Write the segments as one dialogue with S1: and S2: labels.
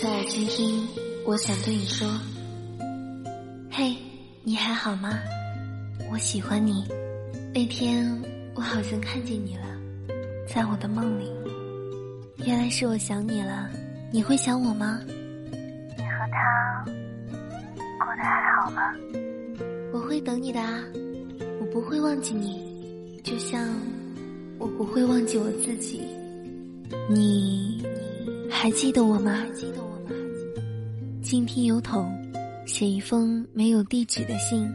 S1: 侧耳倾听，我想对你说：嘿，你还好吗？我喜欢你。那天我好像看见你了，在我的梦里。原来是我想你了。你会想我吗？
S2: 你和他过得还好吗？
S1: 我会等你的啊，我不会忘记你，就像我不会忘记我自己。你还记得我吗？静听邮筒，写一封没有地址的信，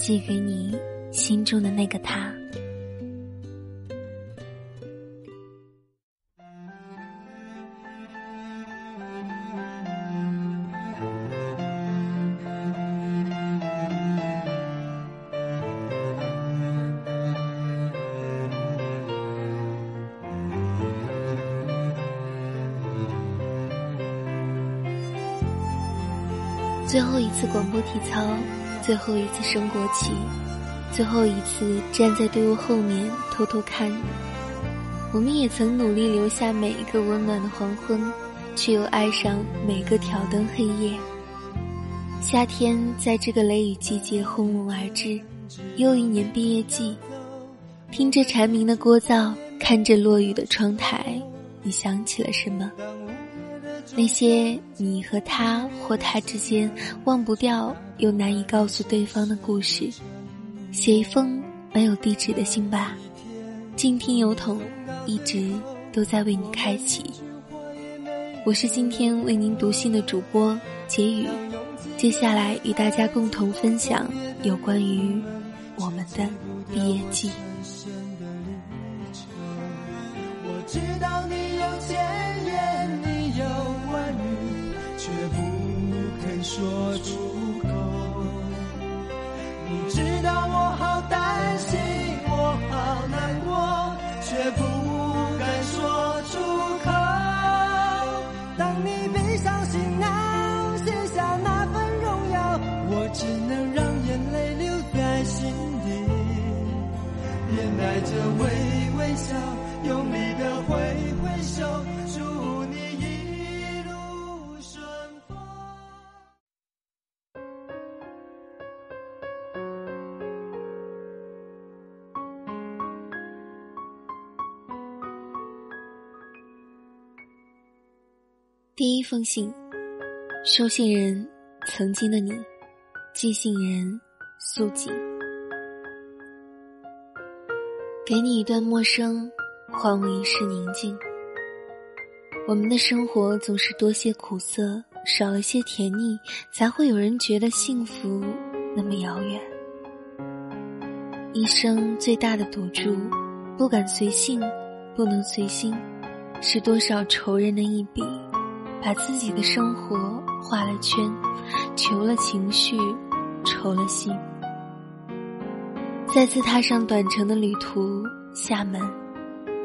S1: 寄给你心中的那个他。最后一次广播体操，最后一次升国旗，最后一次站在队伍后面偷偷看你。我们也曾努力留下每一个温暖的黄昏，却又爱上每个挑灯黑夜。夏天在这个雷雨季节轰隆而至，又一年毕业季。听着蝉鸣的聒噪，看着落雨的窗台，你想起了什么？那些你和他或他之间忘不掉又难以告诉对方的故事，写一封没有地址的信吧。静听邮筒一直都在为你开启。我是今天为您读信的主播杰宇，接下来与大家共同分享有关于我们的毕业季。我知道说第一封信，收信人曾经的你，寄信人素锦。给你一段陌生，还我一世宁静。我们的生活总是多些苦涩，少了些甜腻，才会有人觉得幸福那么遥远。一生最大的赌注，不敢随性，不能随心，是多少仇人的一笔。把自己的生活画了圈，求了情绪，愁了心。再次踏上短程的旅途，厦门，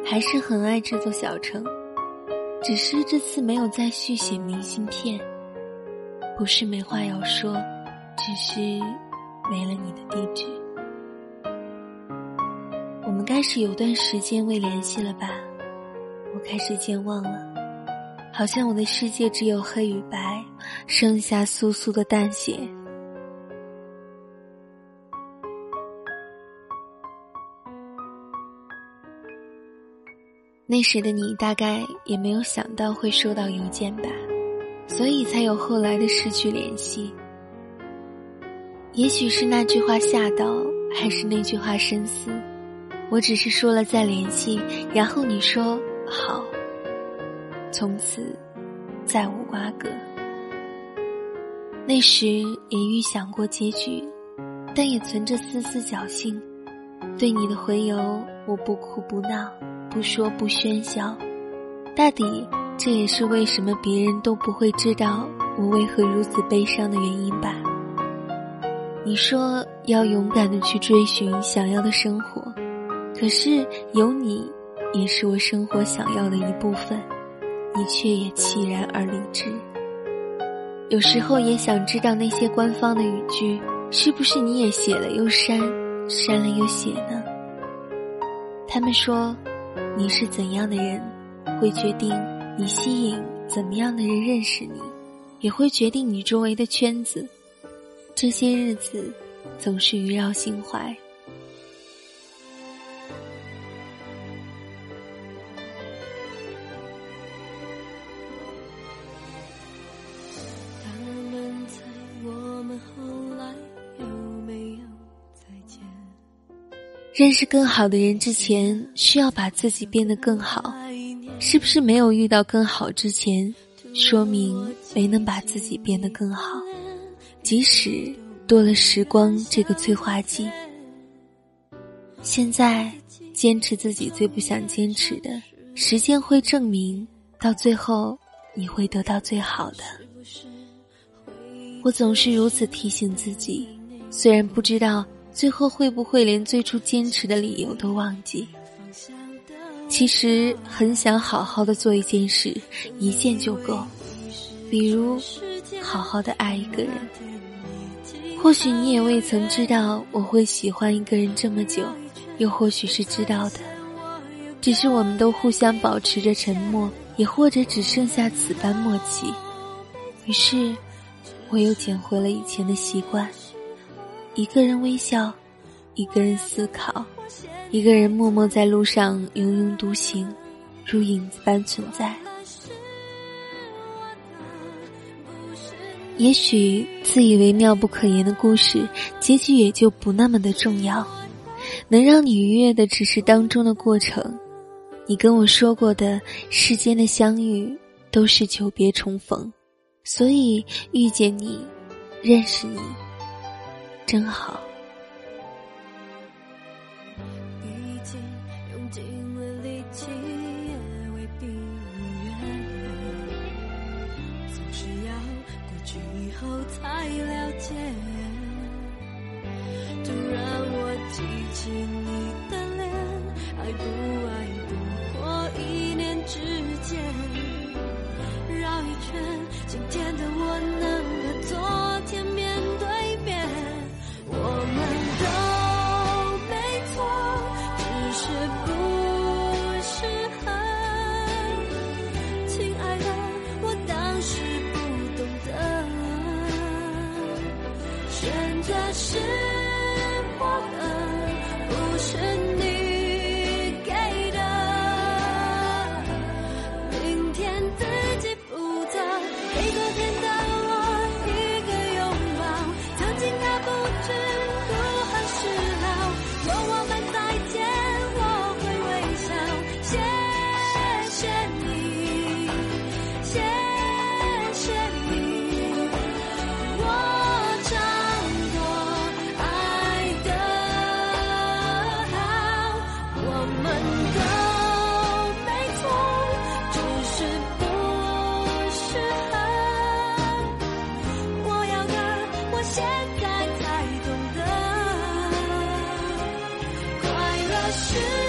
S1: 还是很爱这座小城，只是这次没有再续写明信片。不是没话要说，只是没了你的地址。我们该是有段时间未联系了吧？我开始健忘了。好像我的世界只有黑与白，剩下酥酥的淡血。那时的你大概也没有想到会收到邮件吧，所以才有后来的失去联系。也许是那句话吓到，还是那句话深思，我只是说了再联系，然后你说好。从此再无瓜葛。那时也预想过结局，但也存着丝丝侥幸。对你的回邮，我不哭不闹，不说不喧嚣。大抵这也是为什么别人都不会知道我为何如此悲伤的原因吧。你说要勇敢的去追寻想要的生活，可是有你，也是我生活想要的一部分。你却也凄然而离之。有时候也想知道那些官方的语句，是不是你也写了又删，删了又写呢？他们说，你是怎样的人，会决定你吸引怎么样的人认识你。
S3: 也会决定你周围的圈子。这些日子总是萦绕心怀。认识更好的人之前，需要把自己变得更好。是不是没有遇到更好之前，说明没能把自己变得更好？即使多了时光这个催化剂，现在坚持自己最不想坚持的，时间会证明，到最后你会得到最好的。我总是如此提醒自己，虽然不知道。最后会不会连最初坚持的理由都忘记？其实很想好好的做一件事，一件就够。比如，好好的爱一个人。或许你也未曾知道我会喜欢一个人这么久，又或许是知道的，只是我们都互相保持着沉默，也或者只剩下此般默契。于是，我又捡回了以前的习惯。一个人微笑，一个人思考，一个人默默在路上庸庸独行，如影子般存在。也许自以为妙不可言的故事，结局也就不那么的重要。能让你愉悦的只是当中的过程。你跟我说过的世间的相遇，都是久别重逢，所以遇见你，认识你。真好。是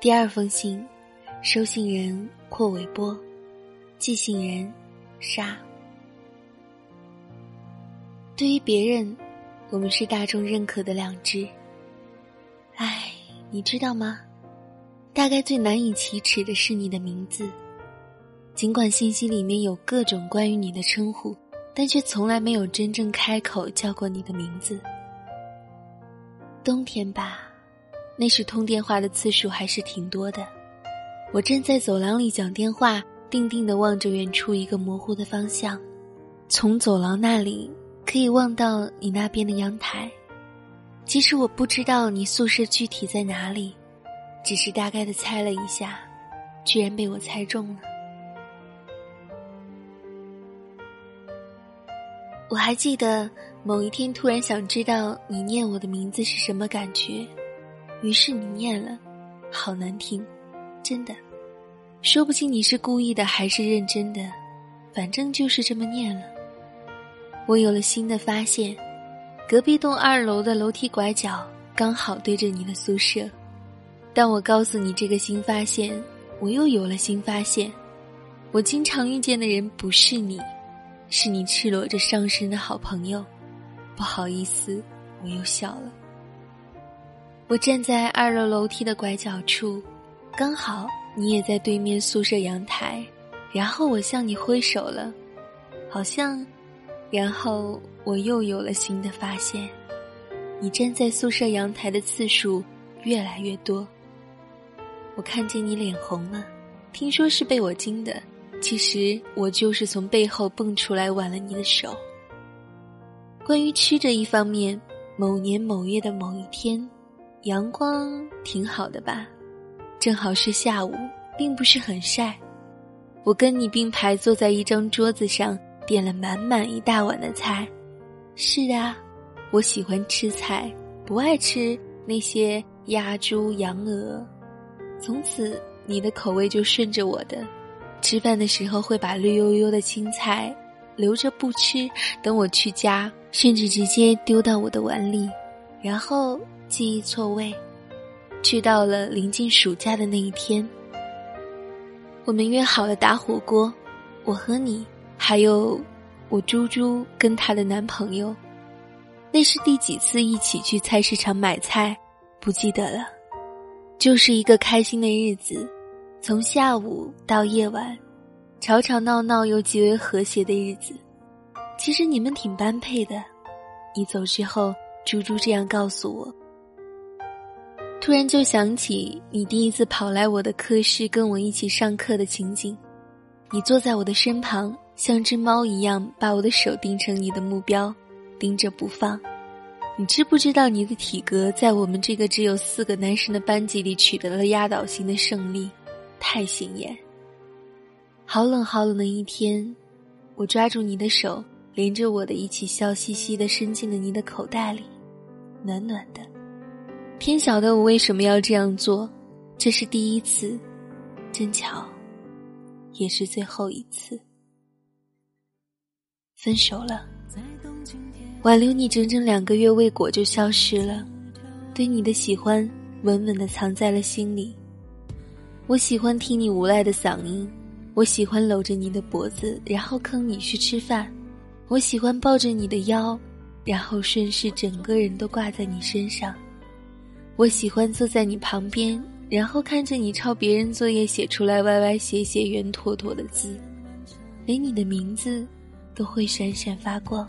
S3: 第二封信
S1: 收信人阔尾波，寄信人沙。对于别人，我们是大众认可的良知。唉，你知道吗？大概最难以启齿的是你的名字。尽管信息里面有各种关于你的称呼，但却从来没有真正开口叫过你的名字。冬天吧，那时通电话的次数还是挺多的。我站在走廊里讲电话，定定的望着远处一个模糊的方向，从走廊那里可以望到你那边的阳台。即使我不知道你宿舍具体在哪里，只是大概的猜了一下，居然被我猜中了。我还记得某一天突然想知道你念我的名字是什么感觉，于是你念了，好难听，真的，说不清你是故意的还是认真的，反正就是这么念了。我有了新的发现，隔壁栋二楼的楼梯拐角刚好对着你的宿舍。当我告诉你这个新发现，我又有了新发现，我经常遇见的人不是你。是你赤裸着上身的好朋友，不好意思，我又笑了。我站在二楼楼梯的拐角处，刚好你也在对面宿舍阳台，然后我向你挥手了，好像，然后我又有了新的发现，你站在宿舍阳台的次数越来越多。我看见你脸红了，听说是被我惊的。其实我就是从背后蹦出来挽了你的手。关于吃这一方面，某年某月的某一天，阳光挺好的吧，正好是下午，并不是很晒。我跟你并排坐在一张桌子上，点了满满一大碗的菜。是啊，我喜欢吃菜，不爱吃那些鸭、猪、羊、鹅。从此，你的口味就顺着我的。吃饭的时候会把绿油油的青菜留着不吃，等我去夹，甚至直接丢到我的碗里，然后记忆错位。去到了临近暑假的那一天，我们约好了打火锅，我和你，还有我猪猪跟她的男朋友。那是第几次一起去菜市场买菜，不记得了，就是一个开心的日子。从下午到夜晚，吵吵闹闹又极为和谐的日子，其实你们挺般配的。你走之后，猪猪这样告诉我。突然就想起你第一次跑来我的课室跟我一起上课的情景，你坐在我的身旁，像只猫一样把我的手盯成你的目标，盯着不放。你知不知道你的体格在我们这个只有四个男生的班级里取得了压倒性的胜利？太显眼。好冷好冷的一天，我抓住你的手，连着我的一起笑嘻嘻的伸进了你的口袋里，暖暖的。天晓得我为什么要这样做，这是第一次，真巧，也是最后一次。分手了，挽留你整整两个月未果就消失了，对你的喜欢稳稳的藏在了心里。我喜欢听你无赖的嗓音，我喜欢搂着你的脖子，然后坑你去吃饭，我喜欢抱着你的腰，然后顺势整个人都挂在你身上，我喜欢坐在你旁边，然后看着你抄别人作业写出来歪歪斜斜圆妥妥的字，连你的名字都会闪闪发光。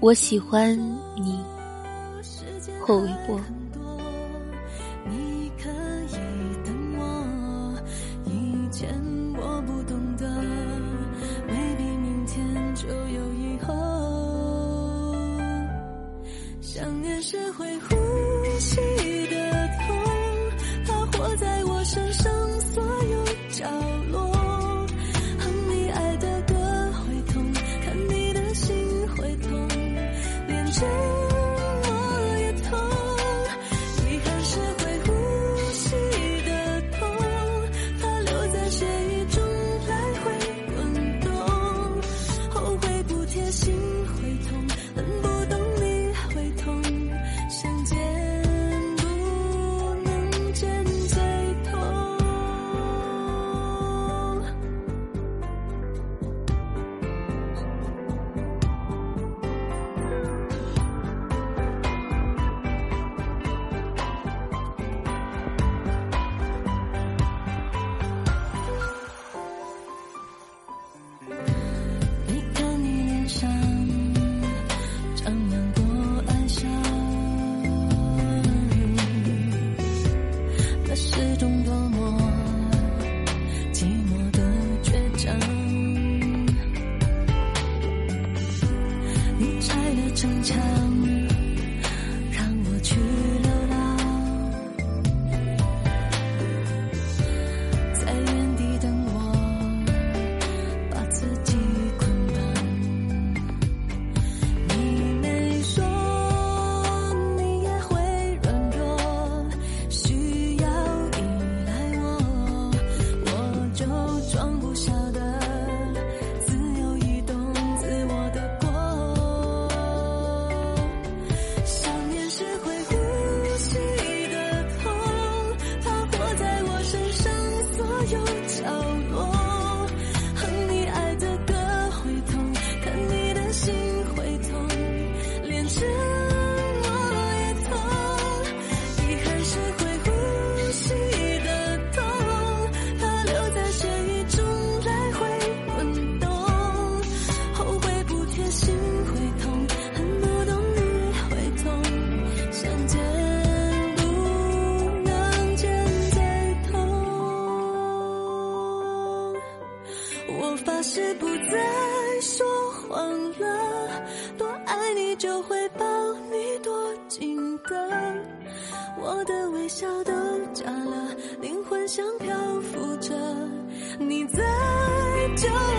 S1: 我喜欢你，霍微波。
S3: 学会就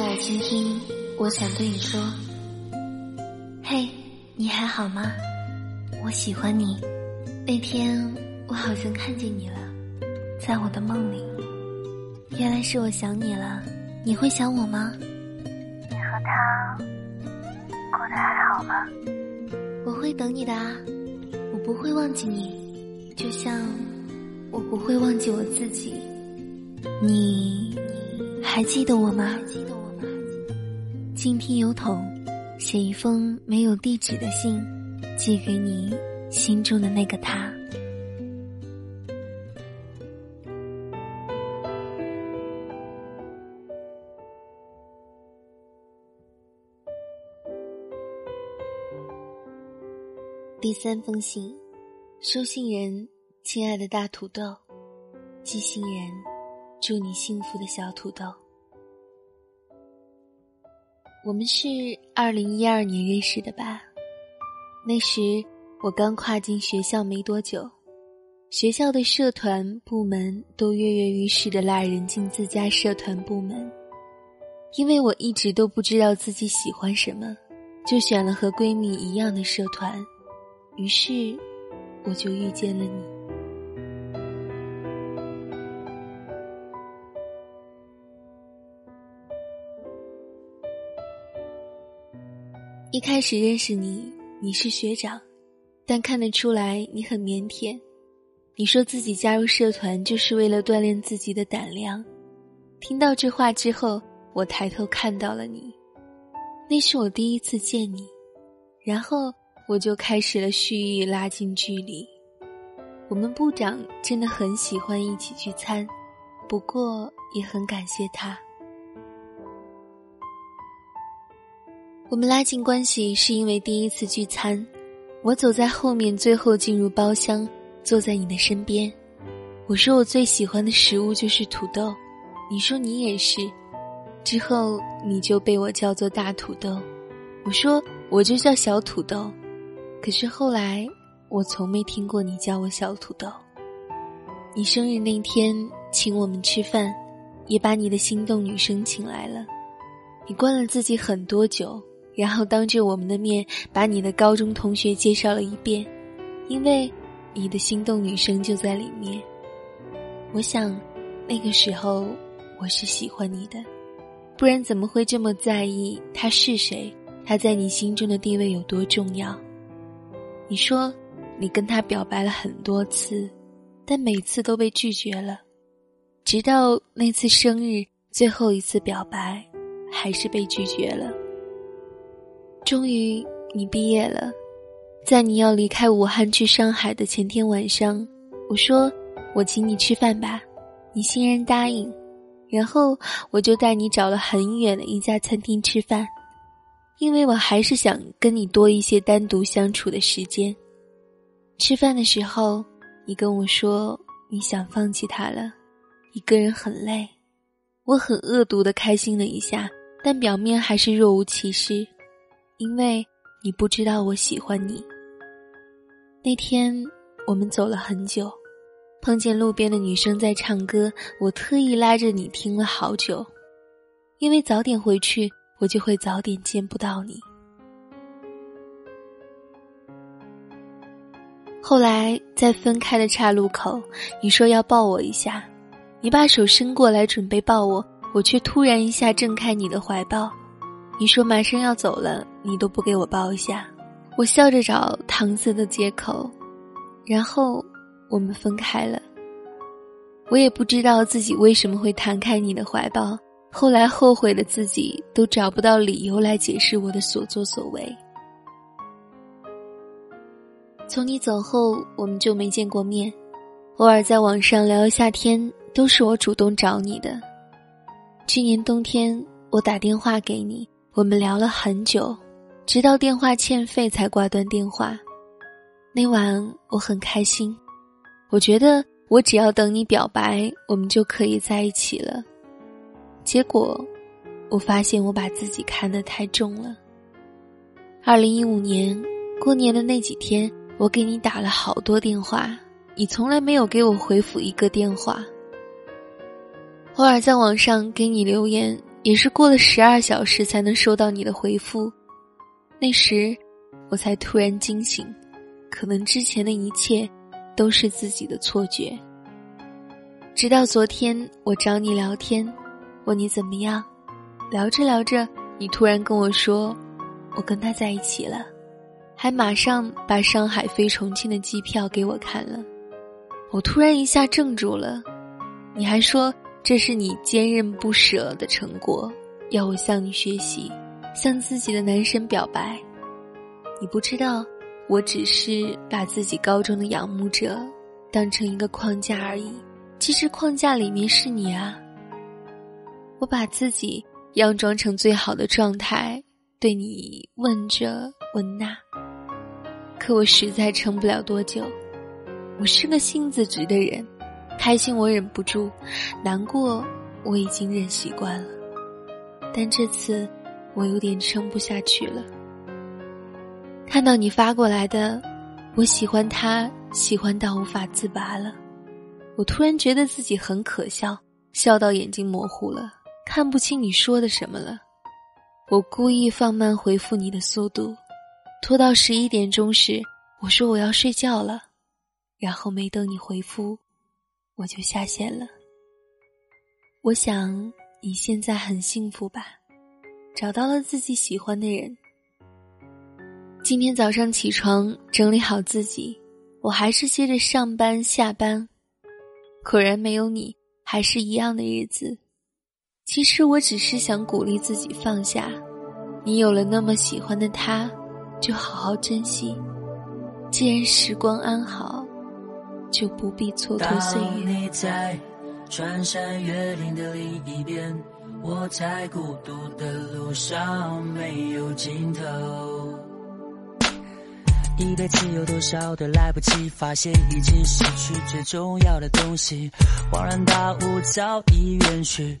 S1: 侧耳倾听，我想对你说：嘿，你还好吗？我喜欢你。那天我好像看见你了，在我的梦里。原来是我想你了。你会想我吗？
S2: 你和他过得还好吗？
S1: 我会等你的啊，我不会忘记你，就像我不会忘记我自己。你还记得我吗？静听邮筒，写一封没有地址的信，寄给你心中的那个他。第三封信，收信人：亲爱的大土豆，寄信人：祝你幸福的小土豆。我们是二零一二年认识的吧？那时我刚跨进学校没多久，学校的社团部门都跃跃欲试的拉人进自家社团部门。因为我一直都不知道自己喜欢什么，就选了和闺蜜一样的社团，于是我就遇见了你。一开始认识你，你是学长，但看得出来你很腼腆。你说自己加入社团就是为了锻炼自己的胆量。听到这话之后，我抬头看到了你，那是我第一次见你，然后我就开始了蓄意拉近距离。我们部长真的很喜欢一起聚餐，不过也很感谢他。我们拉近关系是因为第一次聚餐，我走在后面，最后进入包厢，坐在你的身边。我说我最喜欢的食物就是土豆，你说你也是。之后你就被我叫做大土豆，我说我就叫小土豆。可是后来我从没听过你叫我小土豆。你生日那天请我们吃饭，也把你的心动女生请来了。你灌了自己很多酒。然后当着我们的面把你的高中同学介绍了一遍，因为你的心动女生就在里面。我想，那个时候我是喜欢你的，不然怎么会这么在意他是谁？他在你心中的地位有多重要？你说你跟他表白了很多次，但每次都被拒绝了，直到那次生日最后一次表白，还是被拒绝了。终于，你毕业了，在你要离开武汉去上海的前天晚上，我说我请你吃饭吧，你欣然答应，然后我就带你找了很远的一家餐厅吃饭，因为我还是想跟你多一些单独相处的时间。吃饭的时候，你跟我说你想放弃他了，一个人很累，我很恶毒的开心了一下，但表面还是若无其事。因为你不知道我喜欢你。那天我们走了很久，碰见路边的女生在唱歌，我特意拉着你听了好久，因为早点回去，我就会早点见不到你。后来在分开的岔路口，你说要抱我一下，你把手伸过来准备抱我，我却突然一下挣开你的怀抱。你说马上要走了，你都不给我抱一下，我笑着找搪塞的借口，然后我们分开了。我也不知道自己为什么会弹开你的怀抱，后来后悔的自己都找不到理由来解释我的所作所为。从你走后，我们就没见过面，偶尔在网上聊一下天，都是我主动找你的。去年冬天，我打电话给你，我们聊了很久，直到电话欠费才挂断电话。那晚我很开心，我觉得。我只要等你表白，我们就可以在一起了。结果，我发现我把自己看得太重了。二零一五年过年的那几天，我给你打了好多电话，你从来没有给我回复一个电话。偶尔在网上给你留言，也是过了十二小时才能收到你的回复。那时，我才突然惊醒，可能之前的一切。都是自己的错觉。直到昨天，我找你聊天，问你怎么样，聊着聊着，你突然跟我说，我跟他在一起了，还马上把上海飞重庆的机票给我看了。我突然一下怔住了，你还说这是你坚韧不舍的成果，要我向你学习，向自己的男神表白。你不知道。我只是把自己高中的仰慕者当成一个框架而已，其实框架里面是你啊。我把自己佯装成最好的状态，对你问着问那，可我实在撑不了多久。我是个性子直的人，开心我忍不住，难过我已经忍习惯了，但这次我有点撑不下去了。看到你发过来的，我喜欢他，喜欢到无法自拔了。我突然觉得自己很可笑，笑到眼睛模糊了，看不清你说的什么了。我故意放慢回复你的速度，拖到十一点钟时，我说我要睡觉了，然后没等你回复，我就下线了。我想你现在很幸福吧，找到了自己喜欢的人。今天早上起床，整理好自己，我还是接着上班下班，果然没有你，还是一样的日子。其实我只是想鼓励自己放下，你有了那么喜欢的他，就好好珍惜。既然时光安好，就不必蹉跎岁月。
S4: 你在穿山越岭的另一边，我在孤独的路上没有尽头。一辈子有多少的来不及发现，已经失去最重要的东西，恍然大悟早已远去。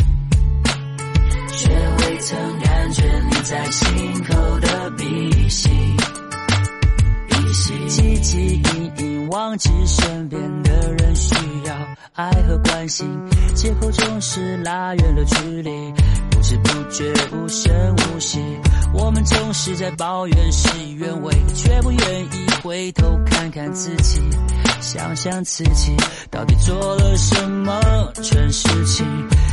S4: 却未曾感觉你在心口的鼻息，鼻息。汲汲营营忘记身边的人需要爱和关心，借口总是拉远了距离，不知不觉无声无息。我们总是在抱怨事与愿违，却不愿意回头看看自己，想想自己到底做了什么蠢事情。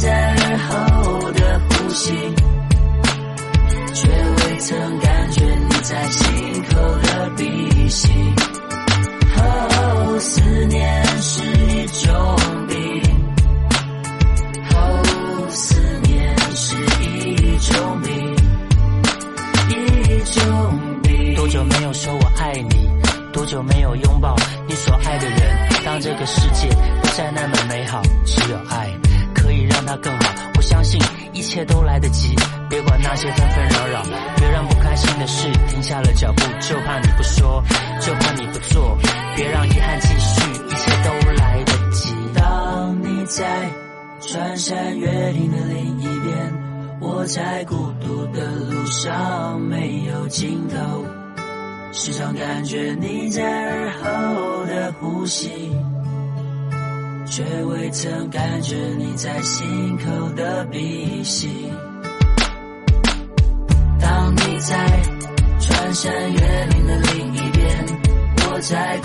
S4: 在耳后的呼吸，却感觉你在耳后的呼吸，却未曾感觉你在心口的鼻息。当你在穿山越岭的另一边，我在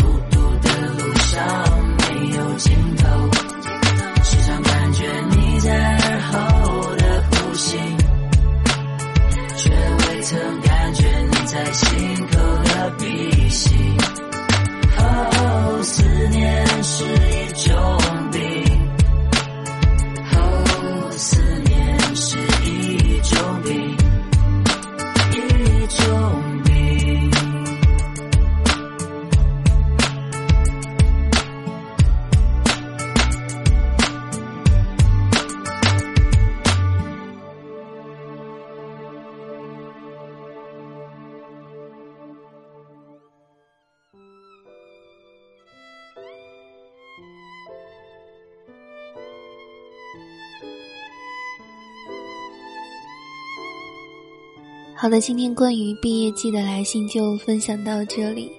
S1: 好的，今天关于毕业季的来信就分享到这里。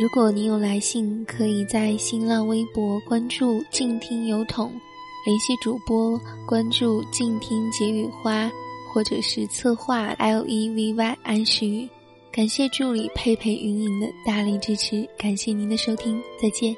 S1: 如果你有来信，可以在新浪微博关注“静听有统”，联系主播关注“静听解语花”，或者是策划 L E V Y 安时。感谢助理佩佩云影的大力支持，感谢您的收听，再见。